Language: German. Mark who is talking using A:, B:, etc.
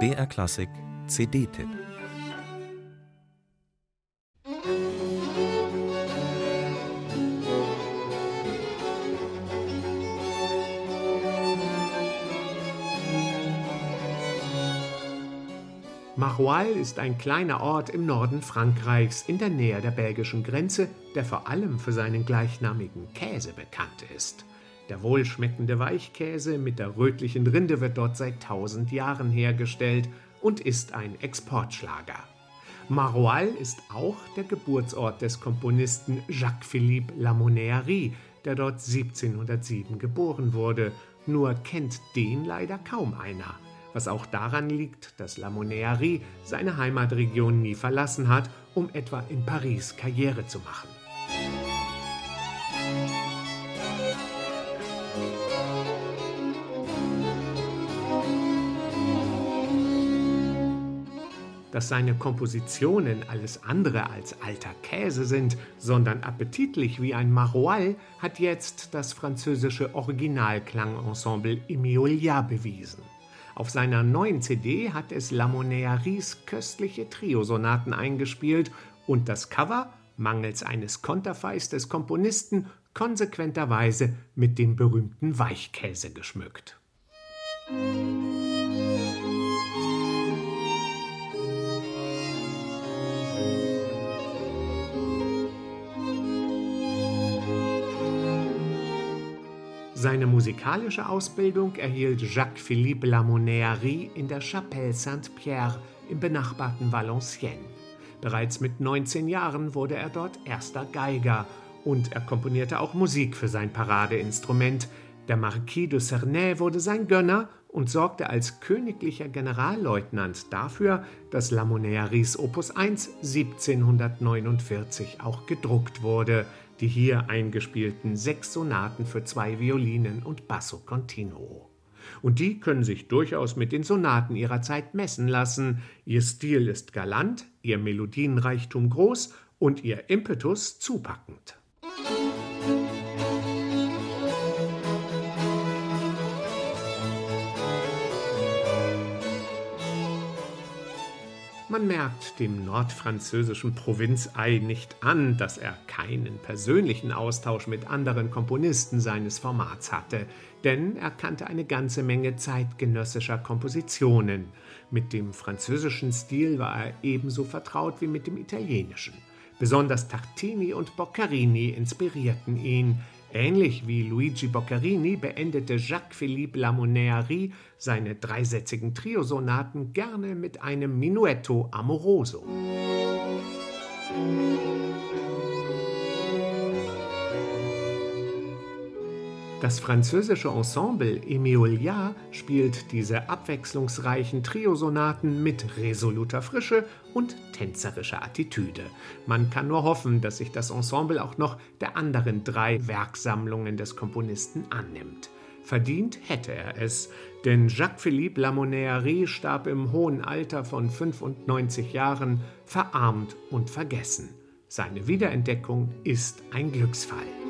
A: BR Klassik CD-Tipp
B: Maroal ist ein kleiner Ort im Norden Frankreichs in der Nähe der belgischen Grenze, der vor allem für seinen gleichnamigen Käse bekannt ist. Der wohlschmeckende Weichkäse mit der rötlichen Rinde wird dort seit tausend Jahren hergestellt und ist ein Exportschlager. Maroal ist auch der Geburtsort des Komponisten Jacques-Philippe Lamonnerie, der dort 1707 geboren wurde, nur kennt den leider kaum einer. Was auch daran liegt, dass Lamonnerie seine Heimatregion nie verlassen hat, um etwa in Paris Karriere zu machen. Dass seine Kompositionen alles andere als alter Käse sind, sondern appetitlich wie ein Maroal, hat jetzt das französische Originalklangensemble Emiolia bewiesen. Auf seiner neuen CD hat es Lamonearis köstliche Triosonaten eingespielt und das Cover, mangels eines Konterfeis des Komponisten, konsequenterweise mit dem berühmten Weichkäse geschmückt. Seine musikalische Ausbildung erhielt Jacques-Philippe Lamonnerie in der Chapelle Saint-Pierre im benachbarten Valenciennes. Bereits mit 19 Jahren wurde er dort erster Geiger und er komponierte auch Musik für sein Paradeinstrument. Der Marquis de Cernay wurde sein Gönner und sorgte als königlicher Generalleutnant dafür, dass Lamonneries Opus 1 1749 auch gedruckt wurde die hier eingespielten sechs Sonaten für zwei Violinen und Basso Continuo. Und die können sich durchaus mit den Sonaten ihrer Zeit messen lassen. Ihr Stil ist galant, ihr Melodienreichtum groß und ihr Impetus zupackend. Man merkt dem nordfranzösischen Provinzei nicht an, dass er keinen persönlichen Austausch mit anderen Komponisten seines Formats hatte, denn er kannte eine ganze Menge zeitgenössischer Kompositionen. Mit dem französischen Stil war er ebenso vertraut wie mit dem italienischen. Besonders Tartini und Boccherini inspirierten ihn, Ähnlich wie Luigi Boccherini beendete Jacques-Philippe Lamonnerie seine dreisätzigen Triosonaten gerne mit einem Minuetto amoroso. Das französische Ensemble Emiolia spielt diese abwechslungsreichen Triosonaten mit resoluter Frische und tänzerischer Attitüde. Man kann nur hoffen, dass sich das Ensemble auch noch der anderen drei Werksammlungen des Komponisten annimmt. Verdient hätte er es, denn Jacques-Philippe Lamonnerie starb im hohen Alter von 95 Jahren, verarmt und vergessen. Seine Wiederentdeckung ist ein Glücksfall.